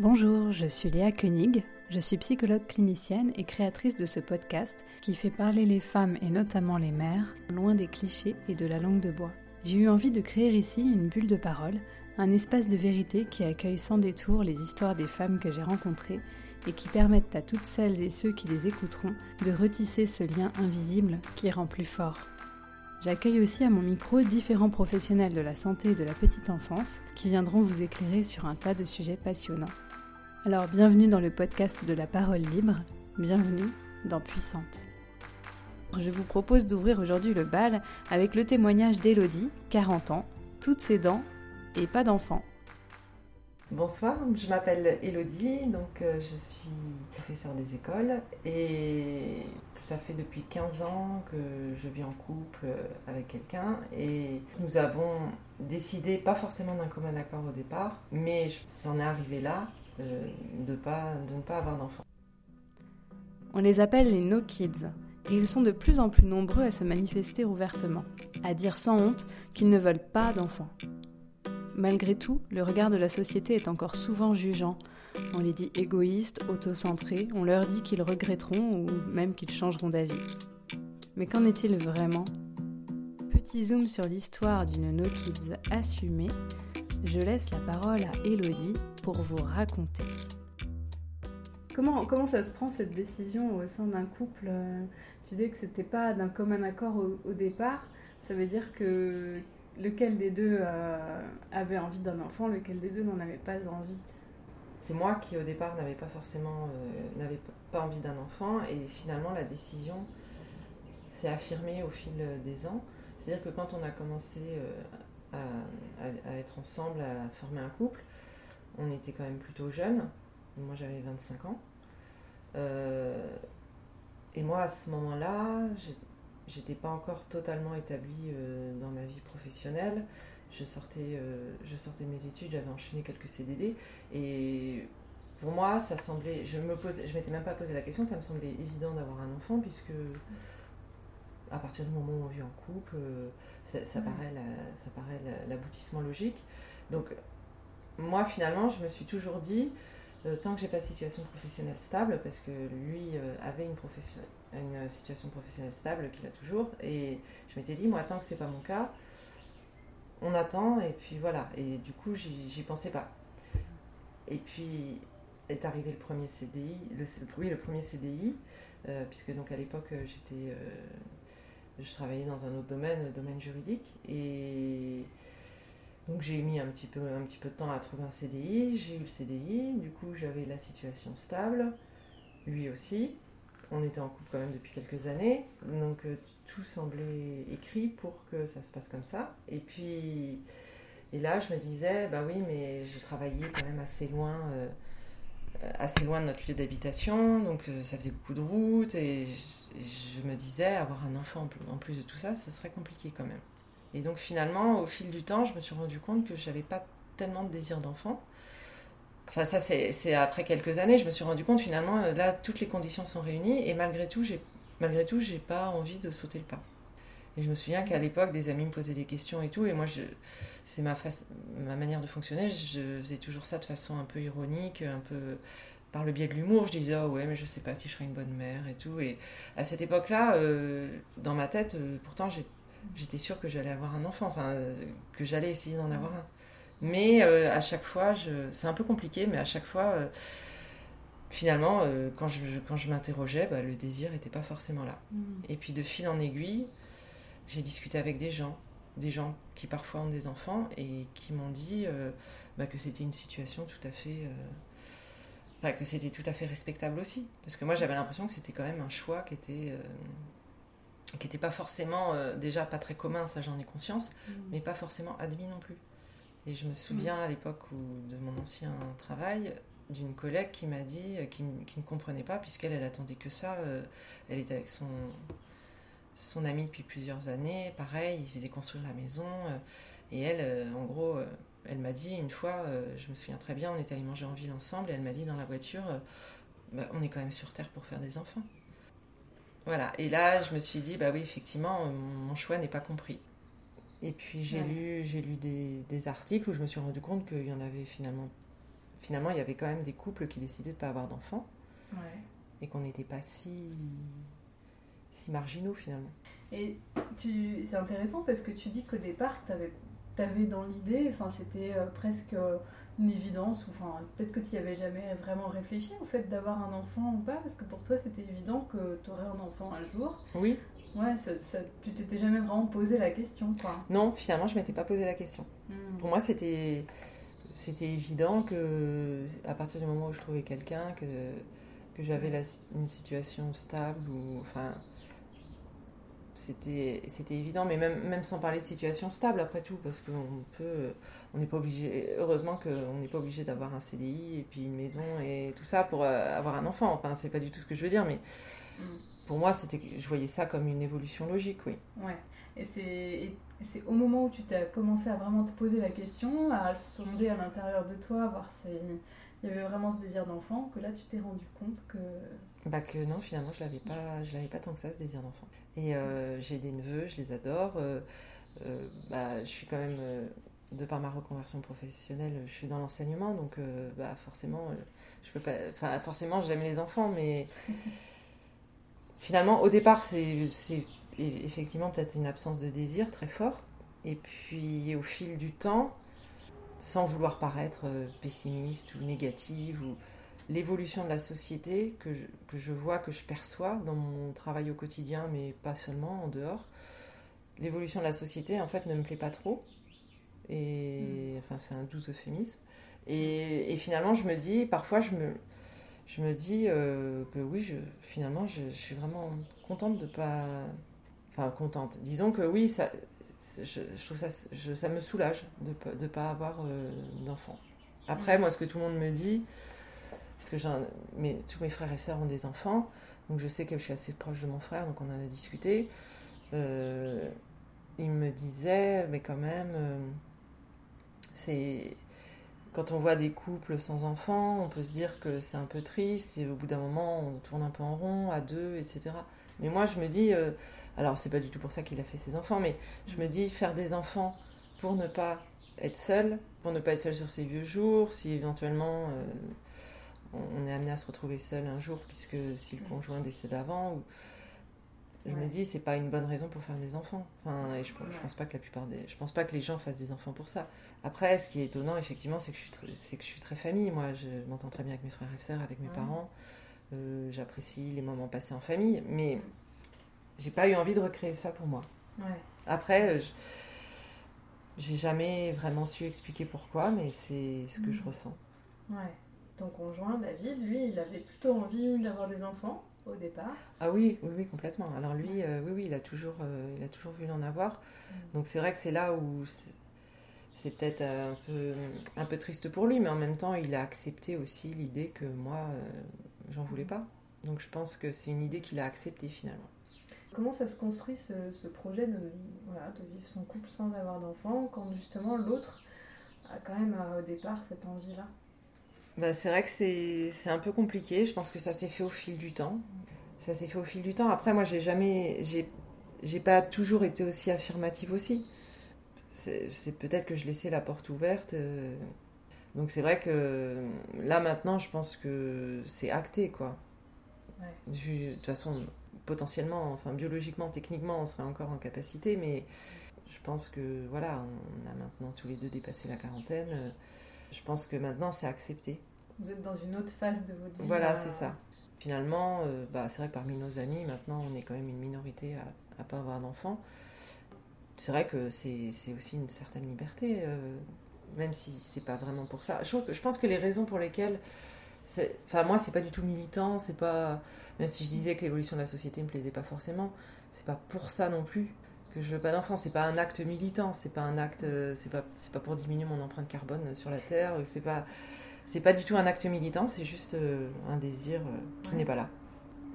Bonjour, je suis Léa Koenig, je suis psychologue clinicienne et créatrice de ce podcast qui fait parler les femmes et notamment les mères loin des clichés et de la langue de bois. J'ai eu envie de créer ici une bulle de parole, un espace de vérité qui accueille sans détour les histoires des femmes que j'ai rencontrées et qui permettent à toutes celles et ceux qui les écouteront de retisser ce lien invisible qui rend plus fort. J'accueille aussi à mon micro différents professionnels de la santé et de la petite enfance qui viendront vous éclairer sur un tas de sujets passionnants. Alors bienvenue dans le podcast de la parole libre, bienvenue dans Puissante. Je vous propose d'ouvrir aujourd'hui le bal avec le témoignage d'Elodie, 40 ans, toutes ses dents et pas d'enfant. Bonsoir, je m'appelle Elodie, donc euh, je suis professeure des écoles et ça fait depuis 15 ans que je vis en couple avec quelqu'un et nous avons décidé, pas forcément d'un commun accord au départ, mais ça en est arrivé là de, pas, de ne pas avoir d'enfants. On les appelle les No Kids, et ils sont de plus en plus nombreux à se manifester ouvertement, à dire sans honte qu'ils ne veulent pas d'enfants. Malgré tout, le regard de la société est encore souvent jugeant. On les dit égoïstes, autocentrés, on leur dit qu'ils regretteront ou même qu'ils changeront d'avis. Mais qu'en est-il vraiment? Petit zoom sur l'histoire d'une No Kids assumée, je laisse la parole à Elodie pour vous raconter. Comment, comment ça se prend cette décision au sein d'un couple Tu disais que c'était pas d'un commun accord au, départ. Ça veut dire que lequel des deux euh, avait envie d'un enfant, lequel des deux n'en avait pas envie? C'est moi qui au départ n'avais pas forcément euh, n'avais pas envie d'un enfant et finalement la décision s'est affirmée au fil des ans. C'est-à-dire que quand on a commencé euh, à, être ensemble, à former un couple. On était quand même plutôt jeunes. Moi, j'avais 25 ans. Euh, et moi, à ce moment-là, j'étais pas encore totalement établie euh, dans ma vie professionnelle. Je sortais, euh, je sortais de mes études, j'avais enchaîné quelques CDD. Et pour moi, ça semblait. Je me posais, je m'étais même pas posé la question, ça me semblait évident d'avoir un enfant, puisque à partir du moment où on vit en couple, euh, ça, paraît ça paraît l'aboutissement logique. Donc, moi, finalement, je me suis toujours dit, euh, tant que j'ai pas de situation professionnelle stable, parce que lui euh, avait une, une situation professionnelle stable qu'il a toujours, et je m'étais dit, moi, tant que c'est pas mon cas, on attend, et puis voilà. Et du coup, j'y pensais pas. Et puis, est arrivé le premier CDI, le, oui, le premier CDI, puisque donc à l'époque, j'étais je travaillais dans un autre domaine, le domaine juridique. Et donc j'ai mis un petit, peu, un petit peu de temps à trouver un CDI. J'ai eu le CDI. Du coup, j'avais la situation stable. Lui aussi. On était en couple quand même depuis quelques années. Donc euh, tout semblait écrit pour que ça se passe comme ça. Et puis, et là, je me disais, bah oui, mais j'ai travaillé quand même assez loin. Euh, assez loin de notre lieu d'habitation, donc euh, ça faisait beaucoup de route et je, me disais avoir un enfant en plus de tout ça, ça serait compliqué quand même. Et donc finalement, au fil du temps, je me suis rendu compte que j'avais pas tellement de désir d'enfant. Enfin ça c'est après quelques années, je me suis rendu compte finalement euh, là toutes les conditions sont réunies et malgré tout j'ai malgré tout j'ai pas envie de sauter le pas. Et je me souviens qu'à l'époque, des amis me posaient des questions et tout, et moi, c'est ma, ma manière de fonctionner, je faisais toujours ça de façon un peu ironique, un peu par le biais de l'humour, je disais, oh ouais, mais je sais pas si je serai une bonne mère et tout. Et à cette époque-là, euh, dans ma tête, euh, pourtant, j'étais sûre que j'allais avoir un enfant, enfin, que j'allais essayer d'en avoir un. Mais euh, à chaque fois, c'est un peu compliqué, mais à chaque fois, finalement, quand je, quand je m'interrogeais, bah, le désir n'était pas forcément là. Mmh. Et puis de fil en aiguille, j'ai discuté avec des gens, des gens qui parfois ont des enfants et qui m'ont dit euh, bah, que c'était une situation tout à fait. Euh, enfin, que c'était tout à fait respectable aussi. Parce que moi, j'avais l'impression que c'était quand même un choix qui était. Euh, qui n'était pas forcément. déjà pas très commun, ça j'en ai conscience, mm. mais pas forcément admis non plus. Et je me souviens mm. à l'époque de mon ancien travail, d'une collègue qui m'a dit, qui, qui, ne comprenait pas, puisqu'elle, elle attendait que ça. elle était avec son, son ami depuis plusieurs années, pareil, il faisait construire la maison. Euh, et elle, euh, en gros, euh, elle m'a dit une fois, je me souviens très bien, on était allés manger en ville ensemble, et elle m'a dit dans la voiture, bah, on est quand même sur Terre pour faire des enfants. Voilà, et là, je me suis dit, bah oui, effectivement, mon choix n'est pas compris. Et puis j'ai lu, j'ai lu des, articles où je me suis rendu compte qu'il y en avait finalement, finalement, il y avait quand même des couples qui décidaient de ne pas avoir d'enfants. Ouais. Et qu'on n'était pas si, si marginaux finalement. Et tu, c'est intéressant parce que tu dis qu'au départ, tu avais, dans l'idée, enfin, c'était euh, presque une évidence, ou enfin, peut-être que tu n'y avais jamais vraiment réfléchi au fait d'avoir un enfant ou pas, parce que pour toi, c'était évident que tu aurais un enfant un jour. Oui. Ouais, ça, ça, tu t'étais jamais vraiment posé la question, quoi. Non, finalement, je m'étais pas posé la question. Hmm. Pour moi, c'était c'était évident que à partir du moment où je trouvais quelqu'un, que, que j'avais une situation stable ou enfin c'était évident mais même même sans parler de situation stable après tout parce qu'on peut on n'est pas obligé heureusement qu'on n'est pas obligé d'avoir un CDI et puis une maison et tout ça pour euh, avoir un enfant. Enfin c'est pas du tout ce que je veux dire mais mm. pour moi c'était je voyais ça comme une évolution logique oui. Ouais. Et c'est c'est au moment où tu t'as commencé à vraiment te poser la question à sonder à l'intérieur de toi voir s'il y avait vraiment ce désir d'enfant que là tu t'es rendu compte que bah que non, finalement, je l'avais pas, je l'avais pas tant que ça, ce désir d'enfant. Et euh, j'ai des neveux, je les adore. Euh, euh, bah, je suis quand même, de par ma reconversion professionnelle, je suis dans l'enseignement, donc bah, forcément, je peux pas, enfin, forcément, j'aime les enfants, mais finalement, au départ, c'est, c'est effectivement peut-être une absence de désir très fort. Et puis, au fil du temps, sans vouloir paraître pessimiste ou négative ou l'évolution de la société que je, que je, vois, que je perçois dans mon travail au quotidien, mais pas seulement en dehors. L'évolution de la société, en fait, ne me plaît pas trop. Et hmm. enfin, c'est un doux euphémisme. Et, et, finalement, je me dis, parfois, je me, je me dis euh, que oui, je, finalement, je, je, suis vraiment contente de pas. Enfin, contente. Disons que oui, ça, je, trouve ça, ça me soulage de ne pas avoir euh, d'enfant. Après, hmm. moi, ce que tout le monde me dit, parce que tous mes frères et sœurs ont des enfants, donc je sais que je suis assez proche de mon frère, donc on en a discuté. Euh, il me disait, mais quand même, euh, c'est quand on voit des couples sans enfants, on peut se dire que c'est un peu triste, et au bout d'un moment, on tourne un peu en rond, à deux, etc. Mais moi, je me dis, euh, alors c'est pas du tout pour ça qu'il a fait ses enfants, mais je me dis, faire des enfants pour ne pas être seul, pour ne pas être seul sur ses vieux jours, si éventuellement on est amené à se retrouver seul un jour puisque si le conjoint décède avant ou je me dis c'est pas une bonne raison pour faire des enfants. Enfin et je, je pense pas que la plupart des je pense pas que les gens fassent des enfants pour ça. Après ce qui est étonnant effectivement c'est que je suis très, c'est que je suis très famille. Moi je m'entends très bien avec mes frères et sœurs avec mes parents. Euh, j'apprécie les moments passés en famille mais j'ai pas eu envie de recréer ça pour moi. Après j'ai jamais vraiment su expliquer pourquoi mais c'est ce que je mm. ressens. Ouais ton conjoint, David, lui, il avait plutôt envie d'avoir des enfants au départ. Ah oui, oui, oui, complètement. Alors lui, euh, oui, oui, il a toujours, euh, il a toujours voulu en avoir. Mm. Donc c'est vrai que c'est là où c'est peut-être un peu, un peu triste pour lui, mais en même temps, il a accepté aussi l'idée que moi, euh, j'en voulais pas. Donc je pense que c'est une idée qu'il a acceptée finalement. Comment ça se construit ce, ce projet de, voilà, de vivre son couple sans avoir d'enfants quand justement l'autre a quand même au départ cette envie-là? Bah, c'est vrai que c'est un peu compliqué. Je pense que ça s'est fait au fil du temps. Ça s'est fait au fil du temps. Après, moi, j'ai jamais. J'ai pas toujours été aussi affirmative aussi. C'est peut-être que je laissais la porte ouverte. Euh. Donc, c'est vrai que là, maintenant, je pense que c'est acté, quoi. De toute façon, potentiellement, enfin, biologiquement, techniquement, on serait encore en capacité, mais je pense que, voilà, on a maintenant tous les deux dépassé la quarantaine. Je pense que maintenant, c'est accepté. Vous êtes dans une autre phase de votre vie. Voilà, c'est ça. Finalement, euh, bah, c'est vrai que parmi nos amis, maintenant, on est quand même une minorité à ne pas avoir d'enfants. C'est vrai que c'est aussi une certaine liberté, euh, même si c'est pas vraiment pour ça. Je, je, pense que les raisons pour lesquelles. Enfin, moi, c'est pas du tout militant, c'est pas. Même si je disais que l'évolution de la société me plaisait pas forcément, c'est pas pour ça non plus que je veux pas d'enfants. C'est pas un acte militant, c'est pas un acte. Euh, c'est pas, pas pour diminuer mon empreinte carbone sur la Terre, c'est pas c'est pas du tout un acte militant, c'est juste euh, un désir euh, qui n'est pas là.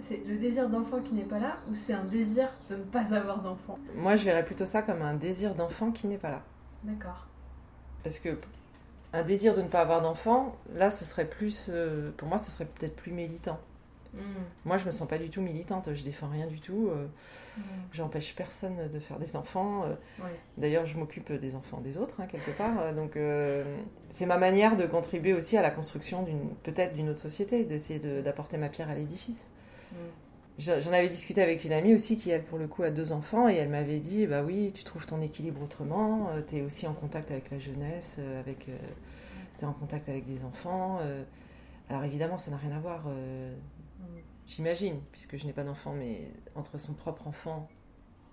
C'est le désir d'enfant qui n'est pas là ou c'est un désir de ne pas avoir d'enfant? Moi, je verrais plutôt ça comme un désir d'enfant qui n'est pas là. D'accord. Parce que un désir de ne pas avoir d'enfant, là, ce serait plus, euh, pour moi, ce serait peut-être plus militant. Mm. Moi, je me sens pas du tout militante, je défends rien du tout. Euh, mm. J'empêche personne de faire des enfants. Euh. D'ailleurs, je m'occupe des enfants des autres, hein, quelque part. Euh, donc, c'est ma manière de contribuer aussi à la construction d'une peut-être d'une autre société, d'essayer d'apporter ma pierre à l'édifice. Mm. J'en avais discuté avec une amie aussi qui, elle, pour le coup, a deux enfants et elle m'avait dit Bah oui, tu trouves ton équilibre autrement, tu es aussi en contact avec la jeunesse, avec, tu es en contact avec des enfants. alors évidemment, ça n'a rien à voir J'imagine, puisque je n'ai pas d'enfant, mais entre son propre enfant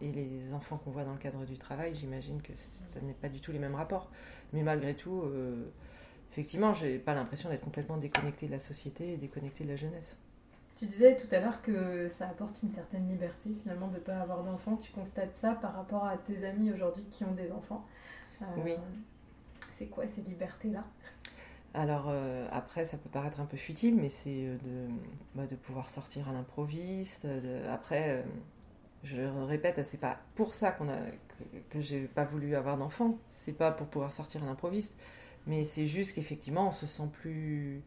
et les enfants qu'on voit dans le cadre du travail, j'imagine que ça n'est pas du tout les mêmes rapports. Mais malgré tout, euh, effectivement, j'ai pas l'impression d'être complètement déconnecté de la société et déconnecté de la jeunesse. Tu disais tout à l'heure que ça apporte une certaine liberté finalement de ne pas avoir d'enfants. Tu constates ça par rapport à tes amis aujourd'hui qui ont des enfants. Euh, oui. C'est quoi ces libertés-là? Alors euh, après, ça peut paraître un peu futile, mais c'est euh, de, bah, de pouvoir sortir à l'improviste. Après, euh, je le répète, c'est pas pour ça qu'on a, que, que j'ai pas voulu avoir d'enfant. C'est pas pour pouvoir sortir à l'improviste, mais c'est juste qu'effectivement, on se sent plus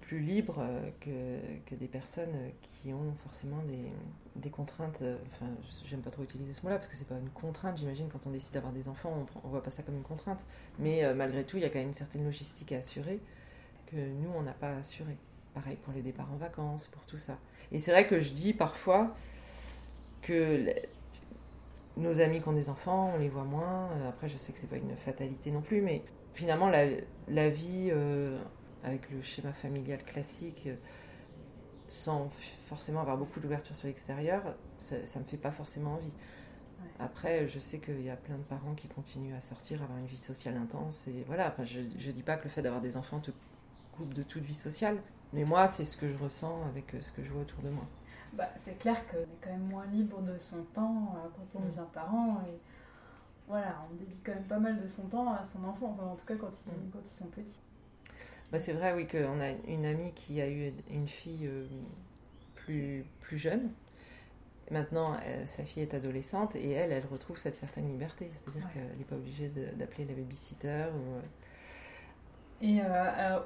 plus libre euh, que, que, des personnes qui ont forcément des, des contraintes. Euh, enfin, j'aime pas trop utiliser ce mot-là parce que c'est pas une contrainte, j'imagine. Quand on décide d'avoir des enfants, on, on voit pas ça comme une contrainte. Mais euh, malgré tout, il y a quand même une certaine logistique à assurer que nous, on n'a pas assuré. Pareil pour les départs en vacances, pour tout ça. Et c'est vrai que je dis parfois que nos amis qui ont des enfants, on les voit moins. Après, je sais que c'est pas une fatalité non plus, mais finalement, la, la vie avec le schéma familial classique, euh, sans forcément avoir beaucoup d'ouverture sur l'extérieur, ça, ne me fait pas forcément envie. Après, je sais qu'il y a plein de parents qui continuent à sortir, avoir une vie sociale intense. Et voilà, enfin, je ne dis pas que le fait d'avoir des enfants te coupe de toute vie sociale. Mais moi, c'est ce que je ressens avec euh, ce que je vois autour de moi. Bah, c'est clair qu'on est quand même moins libre de son temps euh, quand on mm. devient parent. Et voilà, on dédie quand même pas mal de son temps à son enfant, en tout cas quand ils, mm. quand ils sont petits. Bah, c'est vrai, oui, qu'on a une amie qui a eu une fille euh, plus, plus jeune. Maintenant, euh, sa fille est adolescente et elle, elle retrouve cette certaine liberté. C'est-à-dire qu'elle n'est pas obligée d'appeler la babysitter. Ou... Euh. Et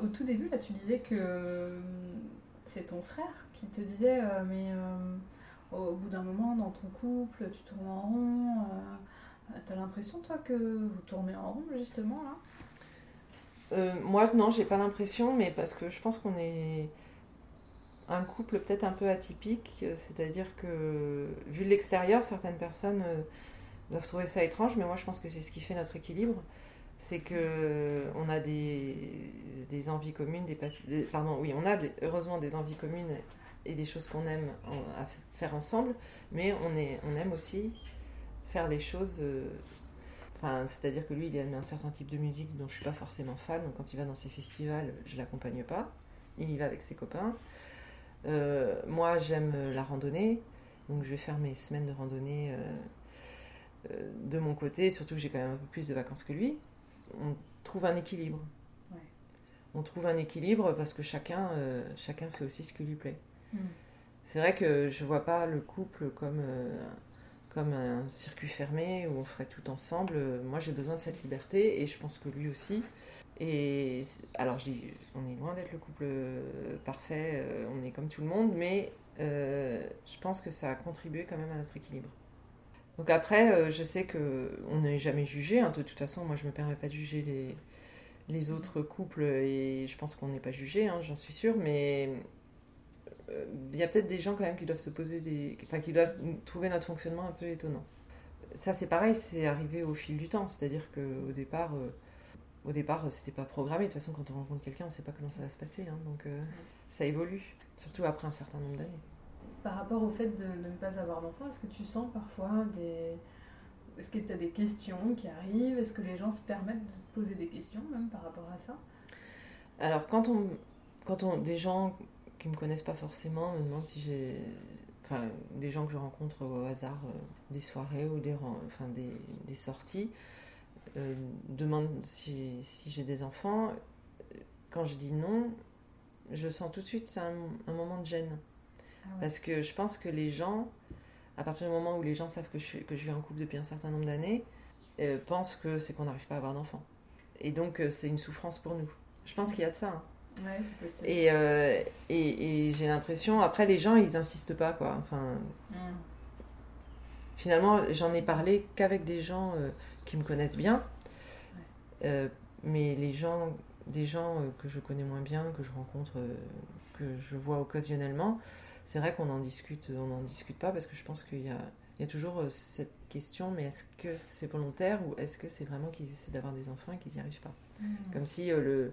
au tout début, là, tu disais que c'est ton frère qui te disait, mais au bout d'un moment, dans ton couple, tu tournes en rond. T'as l'impression, toi, que vous tournez en rond, justement, là? Euh, moi, non, j'ai pas l'impression, mais parce que je pense qu'on est un couple peut-être un peu atypique, c'est-à-dire que, vu de l'extérieur, certaines personnes euh, doivent trouver ça étrange, mais moi je pense que c'est ce qui fait notre équilibre. C'est que on a des, des envies communes, des, pardon, oui, on a heureusement des envies communes et des choses qu'on aime à faire ensemble, mais on aime aussi faire les choses euh, c'est-à-dire que lui, il aime un certain type de musique dont je suis pas forcément fan. Donc quand il va dans ses festivals, je l'accompagne pas. Il y va avec ses copains. Euh, moi, j'aime la randonnée. Donc je vais faire mes semaines de randonnée euh, euh, de mon côté. Surtout que j'ai quand même un peu plus de vacances que lui. On trouve un équilibre. On trouve un équilibre parce que chacun, chacun fait aussi ce qui lui plaît. Hmm. C'est vrai que je vois pas le couple comme comme un circuit fermé où on ferait tout ensemble. Moi, j'ai besoin de cette liberté et je pense que lui aussi. Et alors, je dis, on est loin d'être le couple parfait, euh, on est comme tout le monde, mais euh, je pense que ça a contribué quand même à notre équilibre. Donc après, euh, je sais que on n'est jamais jugé. Hein. de toute façon, moi, je me permets pas de juger les, les autres couples et je pense qu'on n'est pas jugé, hein, j'en suis sûre. Mais il y a peut-être des gens quand même qui doivent se poser des. Enfin, qui doivent trouver notre fonctionnement un peu étonnant. Ça, c'est pareil, c'est arrivé au fil du temps. C'est-à-dire qu'au départ, euh, au départ, c'était pas programmé. De toute façon, quand on rencontre quelqu'un, on sait pas comment ça va se passer. Hein. donc, euh, ça évolue, surtout après un certain nombre d'années. Par rapport au fait de, de ne pas avoir d'enfant, est-ce que tu sens parfois des. Est-ce que tu as des questions qui arrivent? Est-ce que les gens se permettent de poser des questions, même par rapport à ça? Alors, quand on. Quand on, des gens qui me connaissent pas forcément me demandent si j'ai. Enfin, des gens que je rencontre au hasard euh, des soirées ou des, enfin, des, des sorties euh, demandent si, si j'ai des enfants. Quand je dis non, je sens tout de suite un, un moment de gêne. Ah Parce que je pense que les gens, à partir du moment où les gens savent que je, suis, que je vis en couple depuis un certain nombre d'années, euh, pensent que c'est qu'on n'arrive pas à avoir d'enfants. Et donc, c'est une souffrance pour nous. Je pense qu'il y a de ça. Hein. Ouais, c'est possible. Et, euh, et, et j'ai l'impression, après, les gens, ils insistent pas, quoi. Enfin, Mm. finalement, j'en ai parlé qu'avec des gens euh, qui me connaissent bien. Euh, mais les gens, des gens que je connais moins bien, que je rencontre, que je vois occasionnellement, c'est vrai qu'on en discute, on n'en discute pas parce que je pense qu'il y a, il y a toujours cette question, mais est-ce que c'est volontaire ou est-ce que c'est vraiment qu'ils essaient d'avoir des enfants et qu'ils n'y arrivent pas? Mm. Comme si le...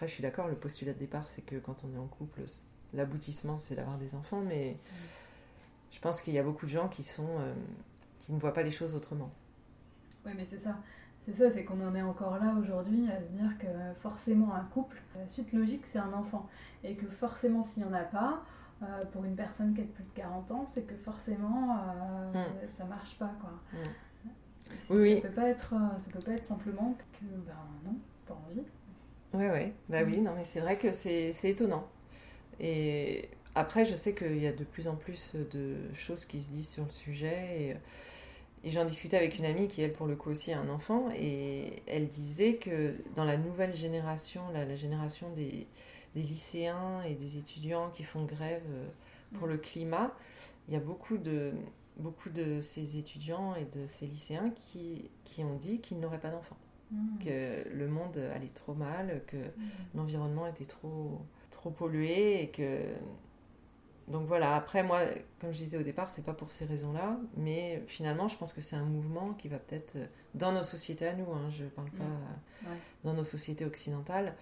Après, je suis d'accord, le postulat de départ, c'est que quand on est en couple, l'aboutissement, c'est d'avoir des enfants, mais je pense qu'il y a beaucoup de gens qui sont... euh, qui ne voient pas les choses autrement. Oui, mais c'est ça. C'est ça, c'est qu'on en est encore là aujourd'hui à se dire que forcément un couple, la suite logique c'est un enfant. Et que forcément s'il n'y en a pas, euh, pour une personne qui a plus de 40 ans, c'est que forcément euh, ça marche pas quoi. Mm. Ça, Oui, peut pas être, euh, ça peut pas être simplement que ben non, pas envie. Ouais, ouais. Bah oui, non, mais c'est vrai que c'est étonnant. Et après, je sais qu'il y a de plus en plus de choses qui se disent sur le sujet. Et, et j'en discutais avec une amie qui, elle, pour le coup aussi, a un enfant. Et elle disait que dans la nouvelle génération, la, la génération des, des lycéens et des étudiants qui font grève euh, pour le climat, il y a beaucoup de, beaucoup de ces étudiants et de ces lycéens qui, qui ont dit qu'ils n'auraient pas d'enfants Mm. que le monde allait trop mal, que Mm. l'environnement était trop, trop pollué et que. Donc voilà, après moi, comme je disais au départ, c'est pas pour ces raisons-là, mais finalement, je pense que c'est un mouvement qui va peut-être, dans nos sociétés à nous, hein, je parle pas Mm. Ouais. dans nos sociétés occidentales,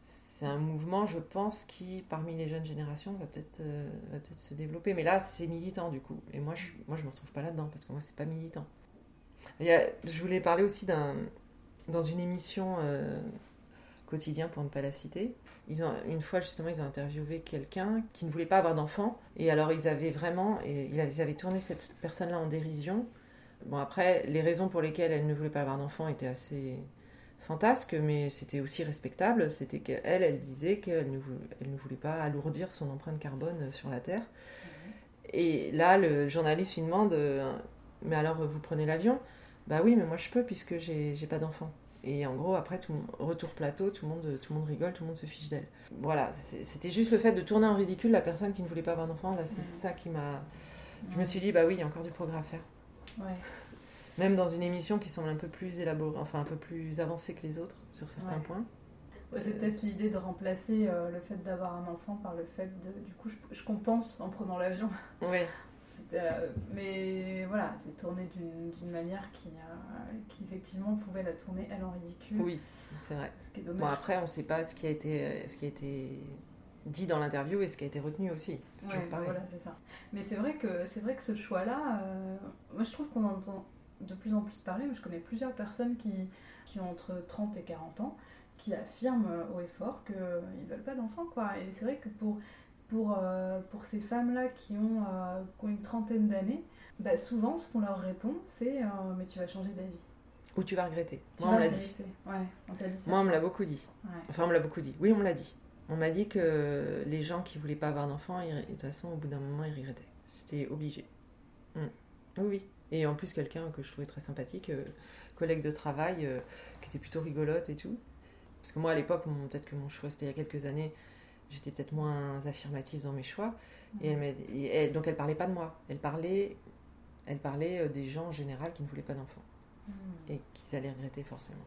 c'est un mouvement, je pense, qui, parmi les jeunes générations, va peut-être euh, peut-être se développer. Mais là, c'est militant du coup. Et moi, je, suis- moi, je me retrouve pas là-dedans parce que moi, c'est pas militant. Il y a- je voulais parler aussi d'un dans une émission euh, quotidien pour ne pas la citer. Ils ont une fois justement ils ont interviewé quelqu'un qui ne voulait pas avoir d'enfant et alors ils avaient vraiment et ils avaient- tourné cette personne-là en dérision. Bon après les raisons pour lesquelles elle ne voulait pas avoir d'enfant étaient assez fantasques mais c'était aussi respectable. C'était qu'elle elle disait qu'elle ne, vou- elle ne voulait pas alourdir son empreinte carbone sur la terre. Et là le journaliste lui demande euh, mais alors vous prenez l'avion? Bah oui mais moi je peux puisque j'ai pas d'enfant. Et en gros, après, tout, retour plateau, tout le, monde, tout le monde rigole, tout le monde se fiche d'elle. Voilà, c'était juste le fait de tourner en ridicule la personne qui ne voulait pas avoir d'enfant. Là, c'est ça qui m'a. Je me suis dit, bah oui, il y a encore du progrès à faire. Ouais. Même dans une émission qui semble un peu plus élaborée, enfin un peu plus avancée que les autres sur certains Ouais. points. Ouais, c'est peut-être l'idée de remplacer euh, le fait d'avoir un enfant par le fait de. Du coup, je, je compense en prenant l'avion. Ouais, euh, mais voilà, c'est tourné d'une manière qui, euh, qui effectivement pouvait la tourner elle en ridicule. oui, c'est vrai. Ce qui est dommage. Bon, après, on ne sait pas ce qui a été, euh, ce qui a été dit dans l'interview et ce qui a été retenu aussi. Pareil. voilà, c'est ça. Mais c'est vrai que c'est vrai que ce choix-là, euh, moi je trouve qu'on en entend de plus en plus parler. mais Je connais plusieurs personnes qui, qui ont entre 30 et 40 ans qui affirment haut et fort qu'ils ne veulent pas d'enfants. Et c'est vrai que pour, pour, euh, pour ces femmes-là qui, ont, euh, qui ont une trentaine d'années, bah, souvent ce qu'on leur répond c'est euh, Mais tu vas changer d'avis. Ou tu vas regretter. Tu Moi, on vas l'a dit. Ouais, on dit. Moi, on me l'a beaucoup dit. Ouais. Enfin, on me l'a beaucoup dit. Oui, on me l'a dit. On m'a dit que les gens qui voulaient pas avoir d'enfants, de toute façon, au bout d'un moment, ils regrettaient. C'était obligé. Mm. Oui, oui. Et en plus, quelqu'un que je trouvais très sympathique, collègue de travail, qui était plutôt rigolote et tout. Parce que moi, à l'époque, peut-être que mon choix, c'était il y a quelques années, j'étais peut-être moins affirmative dans mes choix. Et elle et elle, donc, elle parlait pas de moi. Elle parlait, elle parlait euh, des gens en général qui ne voulaient pas d'enfants. Hmm. Et qu'ils allaient regretter forcément.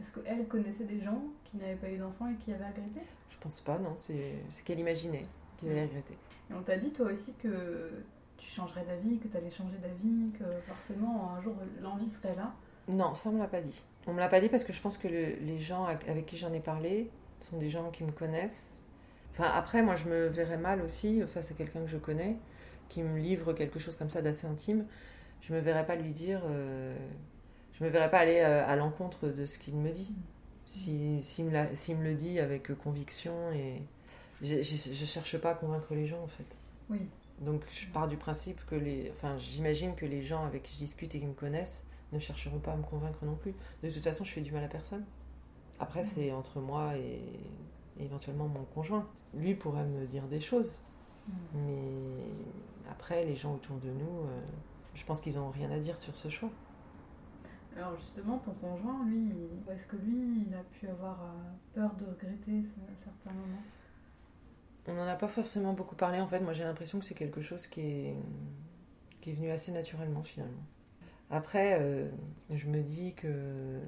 Est-ce qu'elle connaissait des gens qui n'avaient pas eu d'enfants et qui avaient regretté? Je pense pas, non. C'est qu'elle imaginait qu'ils allaient regretter. Et on t'a dit toi aussi que tu changerais d'avis, que tu allais changer d'avis, que forcément un jour l'envie serait là? Non, ça on me l'a pas dit. On me l'a pas dit parce que je pense que le- les gens avec qui j'en ai parlé sont des gens qui me connaissent. Enfin, après, moi, je me verrais mal aussi face à quelqu'un que je connais qui me livre quelque chose comme ça d'assez intime. Je me verrais pas lui dire. euh, je me verrais pas aller euh, à l'encontre de ce qu'il me dit. Si- S'il me, l'a- s'il me le dit avec conviction et. Je, je, je cherche pas à convaincre les gens en fait. Oui. Donc je pars du principe que les. Enfin, j'imagine que les gens avec qui je discute et qui me connaissent ne chercheront pas à me convaincre non plus. De toute façon, je fais du mal à personne. Après, c'est entre moi et éventuellement mon conjoint. Lui pourrait me dire des choses, mais après, les gens autour de nous, euh, je pense qu'ils n'ont rien à dire sur ce choix. Alors justement, ton conjoint, lui, est-ce que lui, il a pu avoir euh, peur de regretter certains moments On n'en a pas forcément beaucoup parlé en fait. Moi j'ai l'impression que c'est quelque chose qui est, qui est venu assez naturellement finalement. Après, euh, je me dis que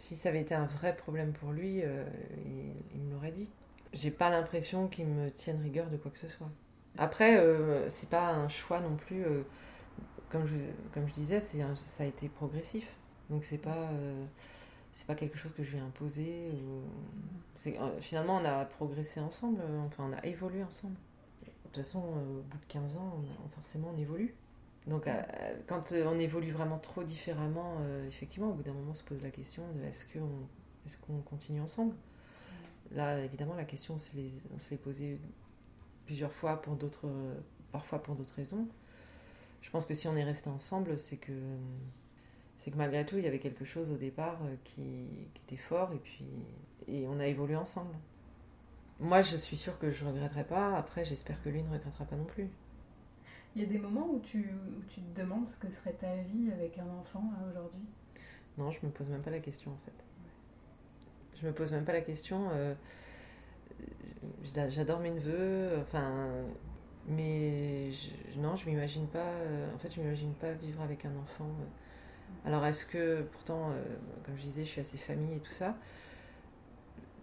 si ça avait été un vrai problème pour lui, euh, il, me l'aurait dit. J'ai pas l'impression qu'il me tienne rigueur de quoi que ce soit. Après, c'est pas un choix non plus. comme, je, comme je disais, ça a été progressif. Donc c'est pas euh, c'est pas quelque chose que je imposer. C'est, euh, finalement, on a progressé ensemble, euh, enfin on a évolué ensemble. De toute façon, au bout de 15 ans, forcément on évolue. Donc quand on évolue vraiment trop différemment, effectivement, au bout d'un moment, on se pose la question de est-ce qu'on continue ensemble? Là, évidemment, la question, on s'est posée plusieurs fois pour d'autres, parfois pour d'autres raisons. Je pense que si on est resté ensemble, c'est que c'est que malgré tout, il y avait quelque chose au départ euh, qui, était fort et puis et on a évolué ensemble. Moi, je suis sûre que je ne regretterai pas. Après, j'espère que lui ne regrettera pas non plus. Il y a des moments où tu, tu te demandes ce que serait ta vie avec un enfant aujourd'hui? Non, je me pose même pas la question en fait. Je me pose même pas la question. Euh, j'adore mes neveux, enfin, mais non, je m'imagine pas. Euh, en fait, je m'imagine pas vivre avec un enfant. Alors est-ce que, pourtant, euh, comme je disais, je suis assez famille et tout ça,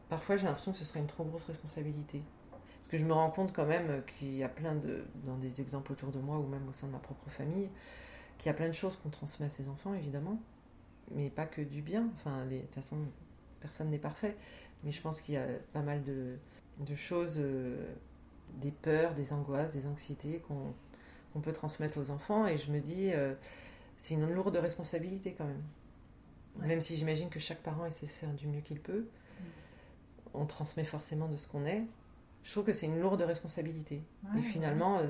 parfois j'ai l'impression que ce serait une trop grosse responsabilité. Parce que je me rends compte quand même qu'il y a plein de, dans des exemples autour de moi ou même au sein de ma propre famille, qu'il y a plein de choses qu'on transmet à ses enfants, évidemment, mais pas que du bien. Enfin, de toute façon, personne n'est parfait, mais je pense qu'il y a pas mal de, choses, euh, des peurs, des angoisses, des anxiétés qu'on peut transmettre aux enfants, et je me dis... Euh, c'est une lourde responsabilité quand même. Même si j'imagine que chaque parent essaie de faire du mieux qu'il peut, mm. on transmet forcément de ce qu'on est. Je trouve que c'est une lourde responsabilité. Et finalement, euh,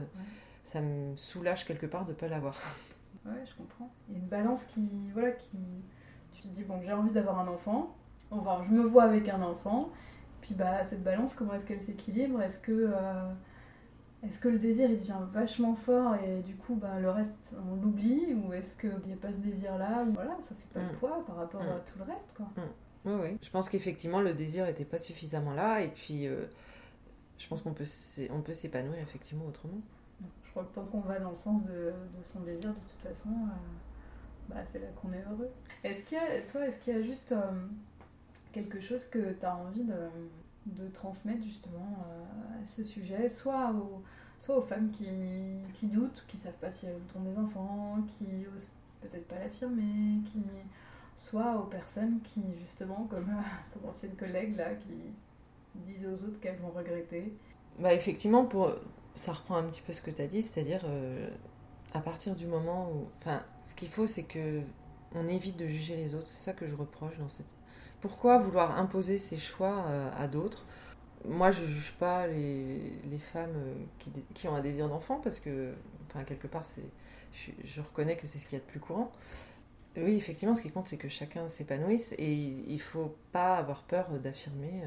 ça me soulage quelque part de ne pas l'avoir. Ouais, je comprends. Il y a une balance qui. Voilà, qui. Tu te dis, bon, j'ai envie d'avoir un enfant. Enfin, je me vois avec un enfant. Puis, bah, cette balance, comment est-ce qu'elle s'équilibre? Est-ce que. Euh, est-ce que le désir il devient vachement fort et du coup bah, le reste on l'oublie? Ou est-ce qu'il n'y a pas ce désir là Voilà, ça fait pas de mm. poids par rapport à mm. tout le reste quoi. Mm. Oui, oui. Je pense qu'effectivement le désir n'était pas suffisamment là et puis euh, je pense qu'on peut, s'épanouir effectivement autrement. Je crois que tant qu'on va dans le sens de, son désir, de toute façon, euh, bah, c'est là qu'on est heureux. Est-ce qu'il y a, toi, est-ce qu'il y a juste euh, quelque chose que tu as envie de, transmettre justement euh, à ce sujet, soit aux, femmes qui, doutent, qui savent pas si elles ont des enfants, qui osent peut-être pas l'affirmer, qui soit aux personnes qui justement, comme ton ancienne collègue là, qui disent aux autres qu'elles vont regretter. Bah effectivement, pour ça reprend un petit peu ce que tu as dit, c'est-à-dire euh, à partir du moment où, enfin, ce qu'il faut, c'est que on évite de juger les autres. C'est ça que je reproche dans cette pourquoi vouloir imposer ses choix euh, à d'autres? Moi, je ne juge pas les, femmes euh, qui, ont un désir d'enfant parce que, enfin, quelque part, je, je, reconnais que c'est ce qu'il y a de plus courant. Oui, effectivement, ce qui compte, c'est que chacun s'épanouisse et il ne faut pas avoir peur d'affirmer.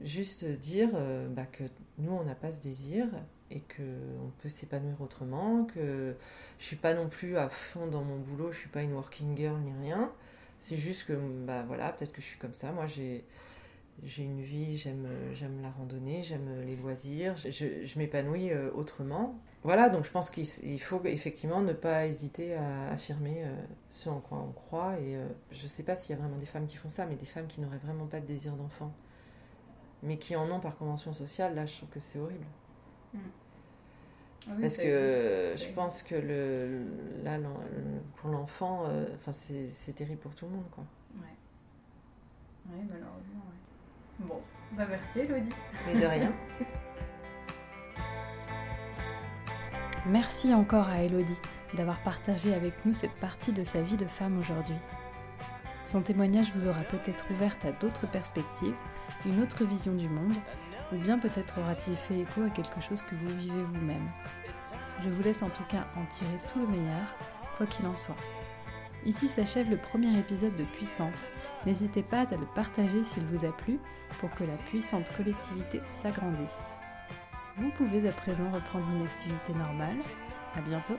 Euh, juste dire bah, que nous, on n'a pas ce désir et qu'on peut s'épanouir autrement, que je suis pas non plus à fond dans mon boulot, je suis pas une working girl ni rien, c'est juste que, bah voilà, peut-être que je suis comme ça. Moi, j'ai, j'ai une vie, j'aime, j'aime la randonnée, j'aime les loisirs, je, je, m'épanouis euh, autrement. Voilà, donc je pense qu'il faut effectivement ne pas hésiter à affirmer euh, ce en quoi on croit. Et euh, je ne sais pas s'il y a vraiment des femmes qui font ça, mais des femmes qui n'auraient vraiment pas de désir d'enfant, mais qui en ont par convention sociale, là, je trouve que c'est horrible. Mm. Ah Parce que je pense que le, là, pour l'enfant, euh, enfin, c'est terrible pour tout le monde. Quoi. Ouais. Oui, malheureusement, Bon, bah merci Elodie. Mais de rien. merci encore à Elodie d'avoir partagé avec nous cette partie de sa vie de femme aujourd'hui. Son témoignage vous aura peut-être ouverte à d'autres perspectives, une autre vision du monde ou bien peut-être aura-t-il fait écho à quelque chose que vous vivez vous-même. Je vous laisse en tout cas en tirer tout le meilleur, quoi qu'il en soit. Ici s'achève le premier épisode de Puissante. N'hésitez pas à le partager s'il vous a plu pour que la puissante collectivité s'agrandisse. Vous pouvez à présent reprendre une activité normale. À bientôt.